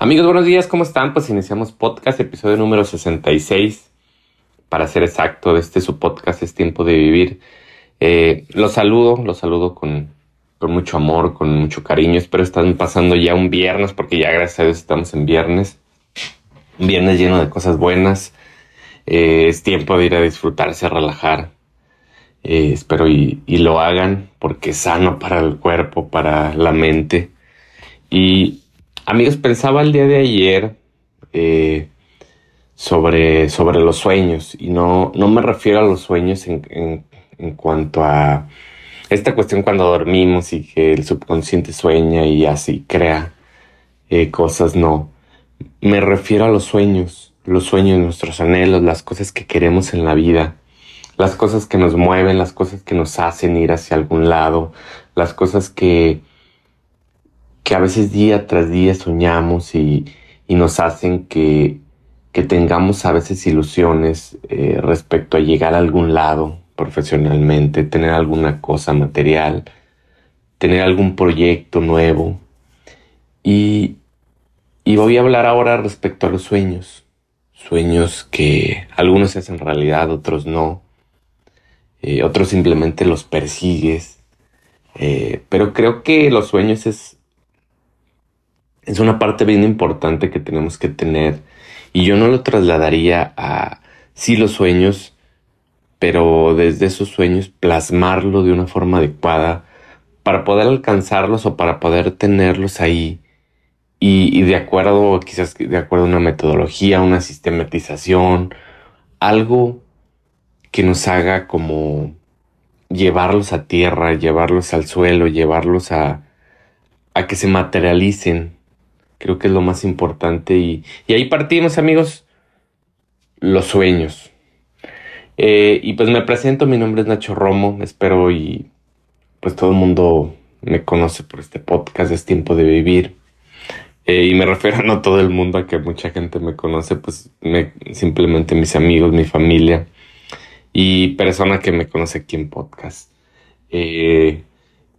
Amigos, buenos días, ¿cómo están? Pues iniciamos podcast, episodio número 66. Para ser exacto, este su podcast es Tiempo de Vivir. Eh, los saludo, los saludo con, mucho amor, con mucho cariño. Espero están pasando ya un viernes, porque ya gracias a Dios estamos en viernes. Viernes lleno de cosas buenas. Eh, es tiempo de ir a disfrutarse, a relajar. Eh, espero y lo hagan porque es sano para el cuerpo, para la mente. Y Amigos, pensaba el día de ayer eh, sobre, sobre los sueños y no, no me refiero a los sueños en, cuanto a esta cuestión cuando dormimos y que el subconsciente sueña y así crea eh, cosas, no. Me refiero a los sueños, los sueños, nuestros anhelos, las cosas que queremos en la vida, las cosas que nos mueven, las cosas que nos hacen ir hacia algún lado, las cosas que que a veces día tras día soñamos y, nos hacen que, tengamos a veces ilusiones eh, respecto a llegar a algún lado profesionalmente, tener alguna cosa material, tener algún proyecto nuevo. Y, voy a hablar ahora respecto a los sueños. Sueños que algunos se hacen realidad, otros no. Eh, otros simplemente los persigues. Eh, pero creo que los sueños es, es una parte bien importante que tenemos que tener. Y yo no lo trasladaría a sí los sueños, pero desde esos sueños plasmarlo de una forma adecuada para poder alcanzarlos o para poder tenerlos ahí. Y, de acuerdo, quizás de acuerdo a una metodología, una sistematización, algo que nos haga como llevarlos a tierra, llevarlos al suelo, llevarlos a, a que se materialicen Creo que es lo más importante y, ahí partimos amigos los sueños. Eh, y pues me presento, mi nombre es Nacho Romo, espero y pues todo el mundo me conoce por este podcast, es tiempo de vivir. Eh, y me refiero no todo el mundo, a que mucha gente me conoce, pues simplemente mis amigos, mi familia y persona que me conoce aquí en podcast. Eh,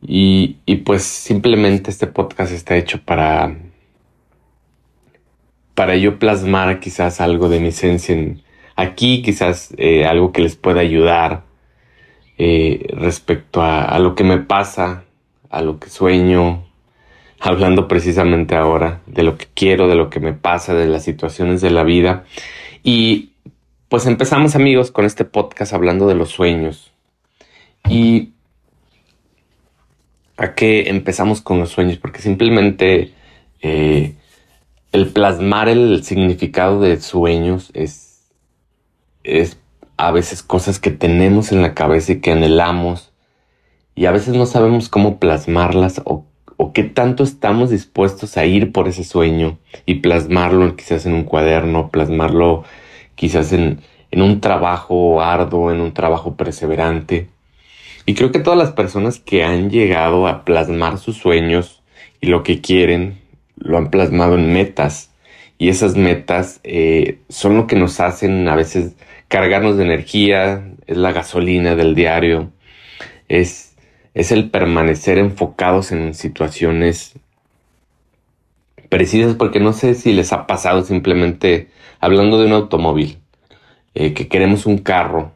y, y pues simplemente este podcast está hecho para para yo plasmar quizás algo de mi esencia en, aquí, quizás eh, algo que les pueda ayudar eh, respecto a, lo que me pasa, a lo que sueño, hablando precisamente ahora de lo que quiero, de lo que me pasa, de las situaciones de la vida. Y pues empezamos amigos con este podcast hablando de los sueños. Y a qué empezamos con los sueños, porque simplemente eh, el plasmar el significado de sueños es, es a veces cosas que tenemos en la cabeza y que anhelamos y a veces no sabemos cómo plasmarlas o, o qué tanto estamos dispuestos a ir por ese sueño y plasmarlo quizás en un cuaderno, plasmarlo quizás en, en un trabajo arduo, en un trabajo perseverante. Y creo que todas las personas que han llegado a plasmar sus sueños y lo que quieren lo han plasmado en metas. Y esas metas eh, son lo que nos hacen a veces cargarnos de energía, es la gasolina del diario, es, es el permanecer enfocados en situaciones precisas, porque no sé si les ha pasado simplemente hablando de un automóvil, eh, que queremos un carro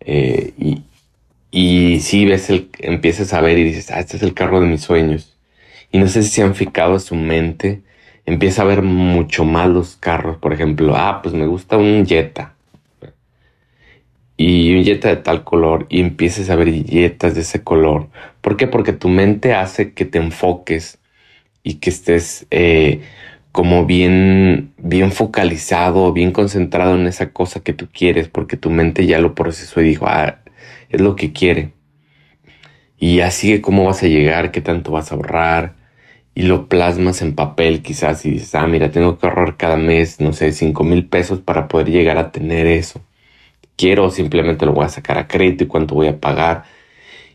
eh, y, y si ves el, empiezas a ver y dices, ah, este es el carro de mis sueños y no sé si se han fijado su mente, empieza a ver mucho más los carros. Por ejemplo, ah, pues me gusta un Jetta. Y un Jetta de tal color. Y empieces a ver Jettas de ese color. ¿Por qué? Porque tu mente hace que te enfoques y que estés eh, como bien, bien focalizado, bien concentrado en esa cosa que tú quieres. Porque tu mente ya lo procesó y dijo, ah, es lo que quiere. Y así cómo vas a llegar, qué tanto vas a ahorrar, y lo plasmas en papel quizás y dices, ah, mira, tengo que ahorrar cada mes, no sé, 5 mil pesos para poder llegar a tener eso. Quiero, simplemente lo voy a sacar a crédito y cuánto voy a pagar.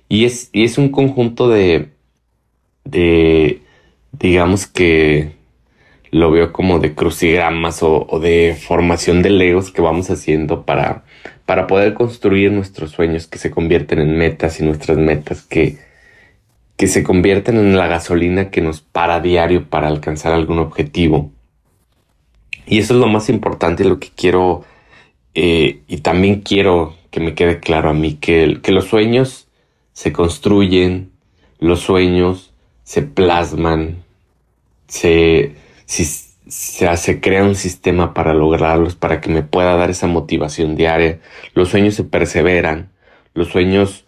Y es, y es un conjunto de, de, digamos que lo veo como de crucigramas o, o, de formación de legos que vamos haciendo para, para poder construir nuestros sueños que se convierten en metas y nuestras metas que, que se convierten en la gasolina que nos para diario para alcanzar algún objetivo. Y eso es lo más importante, lo que quiero, eh, y también quiero que me quede claro a mí, que, los sueños se construyen, los sueños se plasman, se, se, crea un sistema para lograrlos, para que me pueda dar esa motivación diaria. Los sueños se perseveran, los sueños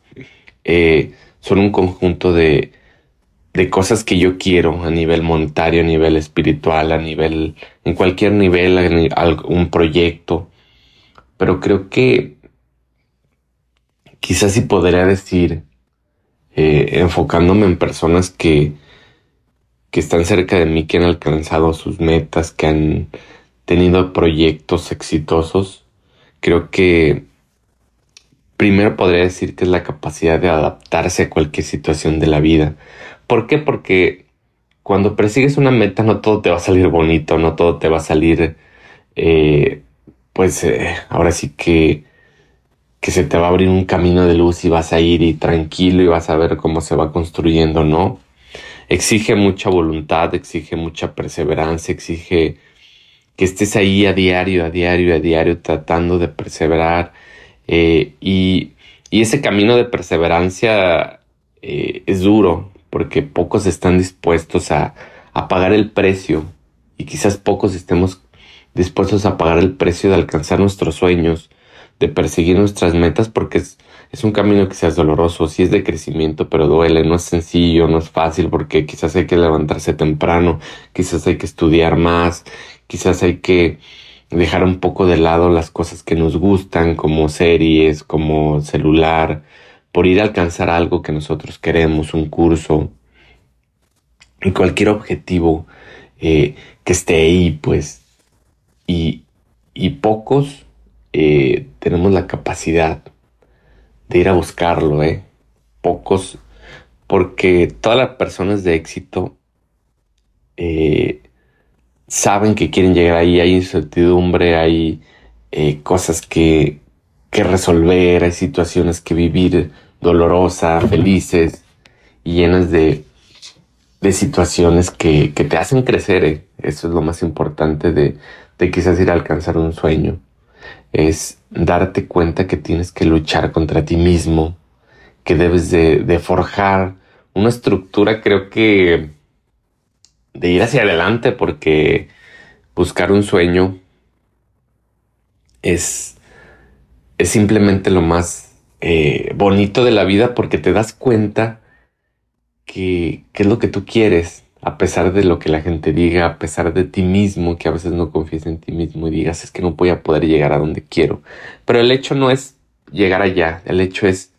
eh, son un conjunto de, de cosas que yo quiero a nivel monetario, a nivel espiritual, a nivel, en cualquier nivel, un proyecto. Pero creo que quizás sí podría decir, eh, enfocándome en personas que, que están cerca de mí, que han alcanzado sus metas, que han tenido proyectos exitosos, creo que primero podría decir que es la capacidad de adaptarse a cualquier situación de la vida. ¿Por qué? Porque cuando persigues una meta no todo te va a salir bonito, no todo te va a salir, eh, pues eh, ahora sí que, que se te va a abrir un camino de luz y vas a ir tranquilo y vas a ver cómo se va construyendo, ¿no? exige mucha voluntad, exige mucha perseverancia, exige que estés ahí a diario, a diario, a diario tratando de perseverar. Eh, y, ese camino de perseverancia eh, es duro porque pocos están dispuestos a, pagar el precio y quizás pocos estemos dispuestos a pagar el precio de alcanzar nuestros sueños, de perseguir nuestras metas porque es, un camino que sea doloroso, sí es de crecimiento, pero duele, no es sencillo, no es fácil porque quizás hay que levantarse temprano, quizás hay que estudiar más, quizás hay que dejar un poco de lado las cosas que nos gustan, como series, como celular, por ir a alcanzar algo que nosotros queremos, un curso, y cualquier objetivo eh, que esté ahí, pues, y, y pocos eh, tenemos la capacidad de ir a buscarlo, ¿eh? Pocos, porque todas las personas de éxito eh, saben que quieren llegar ahí, hay incertidumbre, hay eh, cosas que, que resolver, hay situaciones que vivir dolorosas, felices y llenas de, de situaciones que, que, te hacen crecer. ¿eh? Eso es lo más importante de, de quizás ir a alcanzar un sueño es darte cuenta que tienes que luchar contra ti mismo, que debes de, forjar una estructura, creo que de ir hacia adelante, porque buscar un sueño es, es simplemente lo más eh, bonito de la vida porque te das cuenta que, que, es lo que tú quieres, a pesar de lo que la gente diga, a pesar de ti mismo, que a veces no confíes en ti mismo y digas es que no voy a poder llegar a donde quiero. Pero el hecho no es llegar allá, el hecho es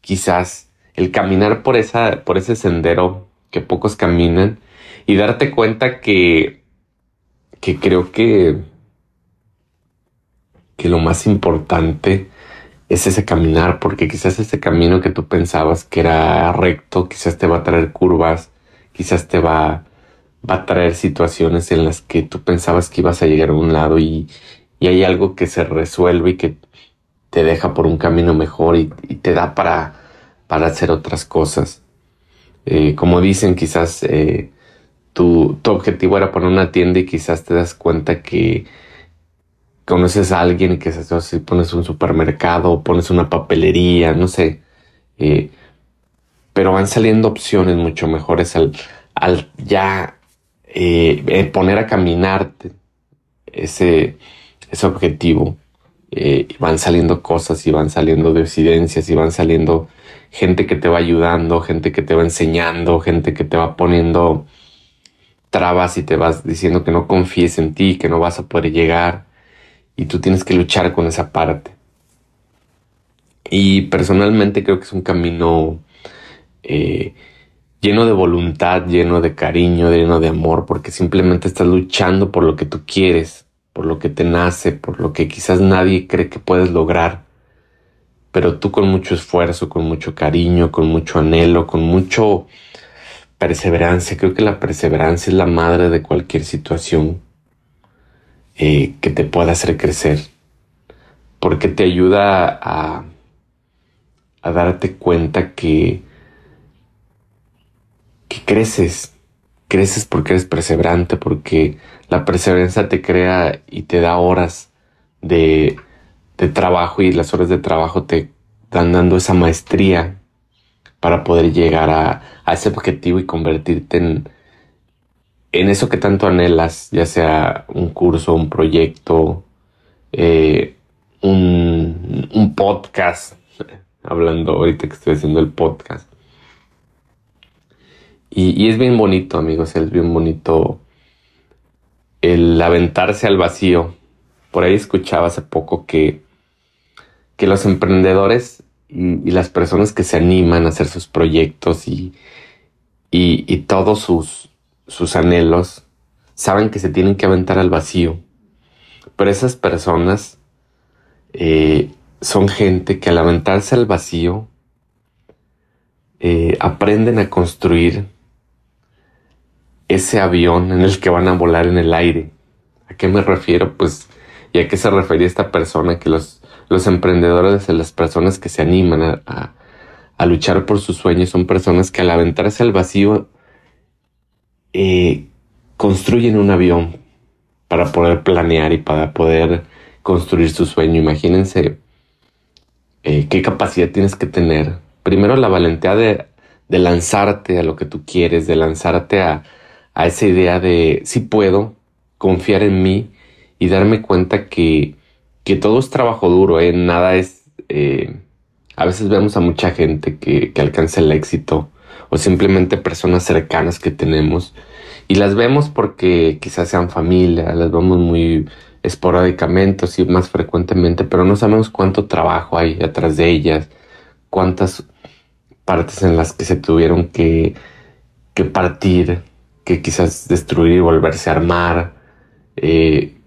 quizás el caminar por, esa, por ese sendero que pocos caminan y darte cuenta que, que creo que, que lo más importante es ese caminar, porque quizás ese camino que tú pensabas que era recto, quizás te va a traer curvas, quizás te va, va a traer situaciones en las que tú pensabas que ibas a llegar a un lado y, hay algo que se resuelve y que te deja por un camino mejor y, te da para, para hacer otras cosas. Eh, como dicen, quizás eh, tu, objetivo era poner una tienda y quizás te das cuenta que conoces a alguien y que si pones un supermercado pones una papelería, no sé. Eh, pero van saliendo opciones mucho mejores al, al ya eh, eh, poner a caminar ese, ese objetivo. Van saliendo cosas y van saliendo decidencias y van saliendo gente que te va ayudando, gente que te va enseñando, gente que te va poniendo trabas y te vas diciendo que no confíes en ti, que no vas a poder llegar y tú tienes que luchar con esa parte. Y personalmente creo que es un camino eh, lleno de voluntad, lleno de cariño, lleno de amor, porque simplemente estás luchando por lo que tú quieres, por lo que te nace, por lo que quizás nadie cree que puedes lograr. Pero tú con mucho esfuerzo, con mucho cariño, con mucho anhelo, con mucho perseverancia. Creo que la perseverancia es la madre de cualquier situación eh, que te pueda hacer crecer. Porque te ayuda a, darte cuenta que creces, creces porque eres perseverante, porque la perseverancia te crea y te da horas de, de trabajo y las horas de trabajo te están dando esa maestría para poder llegar a, ese objetivo y convertirte en, en eso que tanto anhelas, ya sea un curso, un proyecto, eh, un, un, podcast, hablando ahorita que estoy haciendo el podcast. Y, y, es bien bonito, amigos, es bien bonito el aventarse al vacío. Por ahí escuchaba hace poco que, que los emprendedores y, las personas que se animan a hacer sus proyectos y, y todos sus, sus anhelos, saben que se tienen que aventar al vacío. Pero esas personas eh, son gente que al aventarse al vacío eh, aprenden a construir ese avión en el que van a volar en el aire. ¿A qué me refiero? Pues, ¿y a qué se refería esta persona? Que los, los emprendedores, las personas que se animan a, luchar por sus sueños, son personas que al aventarse al vacío eh, construyen un avión para poder planear y para poder construir su sueño. Imagínense eh, qué capacidad tienes que tener. Primero la valentía de, lanzarte a lo que tú quieres, de lanzarte a esa idea de si puedo, confiar en mí y darme cuenta que, que todo es trabajo duro, ¿eh? nada es... Eh, a veces vemos a mucha gente que, que alcanza el éxito o simplemente personas cercanas que tenemos y las vemos porque quizás sean familia, las vemos muy esporádicamente o más frecuentemente, pero no sabemos cuánto trabajo hay atrás de ellas, cuántas partes en las que se tuvieron que, que partir, que quizás destruir y volverse a armar, eh,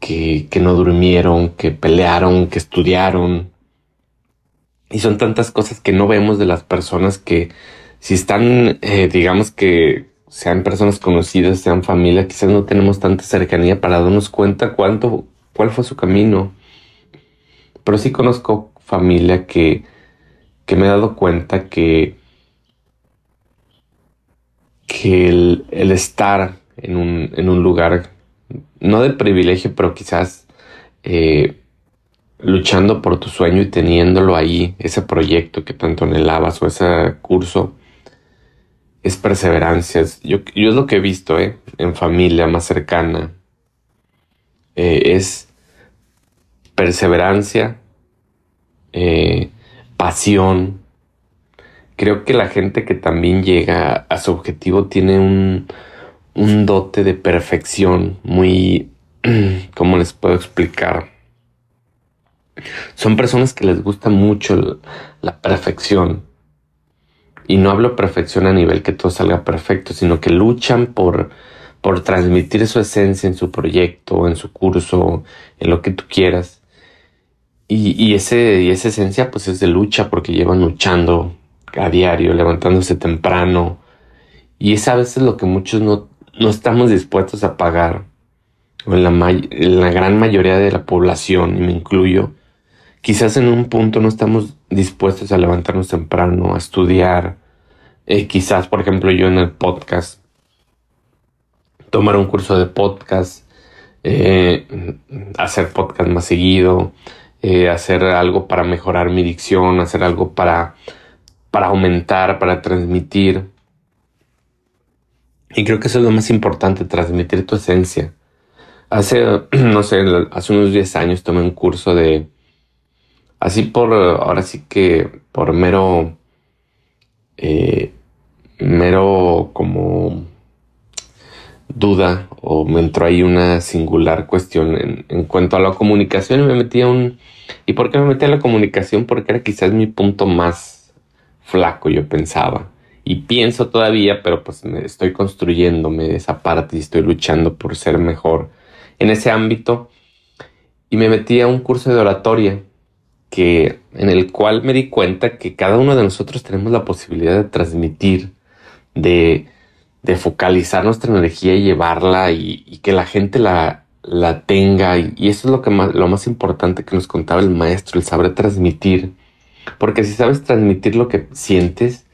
que, no durmieron, que pelearon, que estudiaron. Y son tantas cosas que no vemos de las personas que si están, eh, digamos que sean personas conocidas, sean familia, quizás no tenemos tanta cercanía para darnos cuenta cuánto, cuál fue su camino. Pero sí conozco familia que, que me he dado cuenta que, que el, el estar en un, en un, lugar, no de privilegio, pero quizás eh, luchando por tu sueño y teniéndolo ahí, ese proyecto que tanto anhelabas o ese curso, es perseverancia. Yo, yo es lo que he visto ¿eh? en familia más cercana. Eh, es perseverancia, eh, pasión. Creo que la gente que también llega a su objetivo tiene un, un dote de perfección muy... ¿Cómo les puedo explicar? Son personas que les gusta mucho la perfección y no hablo perfección a nivel que todo salga perfecto, sino que luchan por, por transmitir su esencia en su proyecto, en su curso, en lo que tú quieras. Y, y, ese, y esa esencia pues es de lucha porque llevan luchando a diario, levantándose temprano. Y es a veces lo que muchos no, no estamos dispuestos a pagar. O en la, gran mayoría de la población, y me incluyo, quizás en un punto no estamos dispuestos a levantarnos temprano, a estudiar, eh, quizás, por ejemplo, yo en el podcast, tomar un curso de podcast, eh, hacer podcast más seguido, eh, hacer algo para mejorar mi dicción, hacer algo para, para aumentar, para transmitir. Y creo que eso es lo más importante, transmitir tu esencia. Hace, no sé, hace unos 10 años tomé un curso de, así por, ahora sí que por mero, eh, mero como duda o me entró ahí una singular cuestión en, cuanto a la comunicación y me metí a un... ¿Y por qué me metí a la comunicación? Porque era quizás mi punto más flaco, yo pensaba. Y pienso todavía, pero pues me estoy construyéndome esa parte y estoy luchando por ser mejor en ese ámbito. Y me metí a un curso de oratoria que, en el cual me di cuenta que cada uno de nosotros tenemos la posibilidad de transmitir, de, de focalizar nuestra energía y llevarla y, que la gente la, la tenga. Y, eso es lo, que más, lo más importante que nos contaba el maestro, el saber transmitir. Porque si sabes transmitir lo que sientes,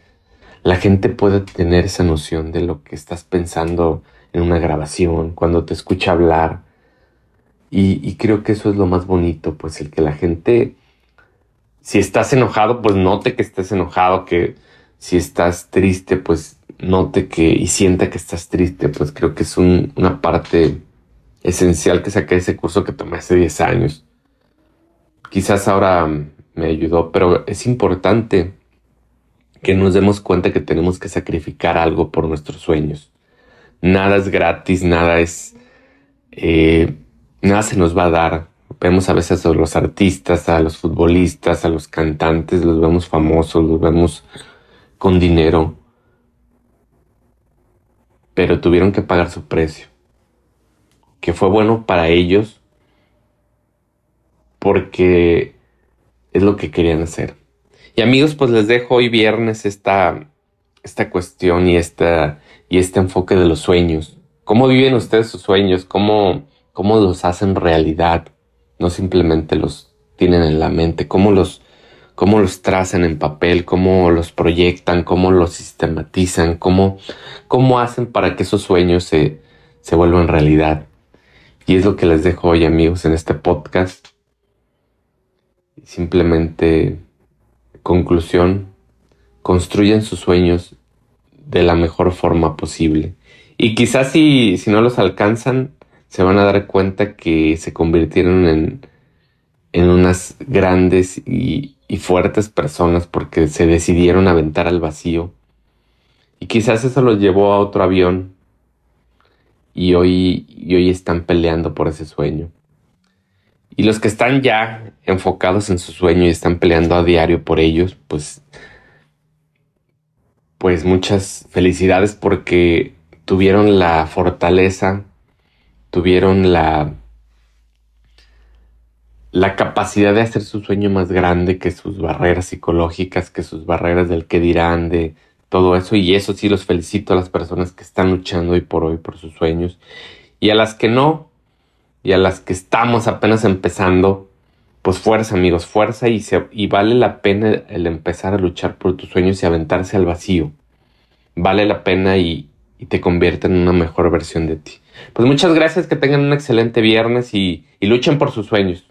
la gente pueda tener esa noción de lo que estás pensando en una grabación, cuando te escucha hablar. Y, creo que eso es lo más bonito, pues el que la gente, si estás enojado, pues note que estés enojado, que si estás triste, pues note que y sienta que estás triste, pues creo que es una parte esencial que saqué ese curso que tomé hace 10 años. Quizás ahora me ayudó, pero es importante que nos demos cuenta que tenemos que sacrificar algo por nuestros sueños. Nada es gratis, nada es... Eh, nada se nos va a dar. Vemos a veces a los artistas, a los futbolistas, a los cantantes, los vemos famosos, los vemos con dinero, pero tuvieron que pagar su precio, que fue bueno para ellos porque es lo que querían hacer. Y amigos, pues les dejo hoy viernes esta, esta cuestión y, esta, y este enfoque de los sueños. ¿Cómo viven ustedes sus sueños? ¿Cómo, ¿Cómo los hacen realidad? No simplemente los tienen en la mente. ¿Cómo los, cómo los trazan en papel, cómo los proyectan, cómo los sistematizan, cómo, cómo hacen para que esos sueños se, se vuelvan realidad. Y es lo que les dejo hoy amigos en este podcast. Simplemente, conclusión, construyen sus sueños de la mejor forma posible. Y quizás si, si no los alcanzan, se van a dar cuenta que se convirtieron en, en unas grandes y, y fuertes personas porque se decidieron aventar al vacío. Y quizás eso los llevó a otro avión y hoy, y hoy están peleando por ese sueño. Y los que están ya enfocados en su sueño y están peleando a diario por ellos, pues, pues muchas felicidades porque tuvieron la fortaleza, tuvieron la la capacidad de hacer su sueño más grande que sus barreras psicológicas, que sus barreras del que dirán, de todo eso. Y eso sí los felicito a las personas que están luchando hoy por hoy por sus sueños. Y a las que no, y a las que estamos apenas empezando, pues fuerza amigos, fuerza y, se, y vale la pena el empezar a luchar por tus sueños y aventarse al vacío. Vale la pena y, y te convierte en una mejor versión de ti. Pues muchas gracias, que tengan un excelente viernes y, y luchen por sus sueños.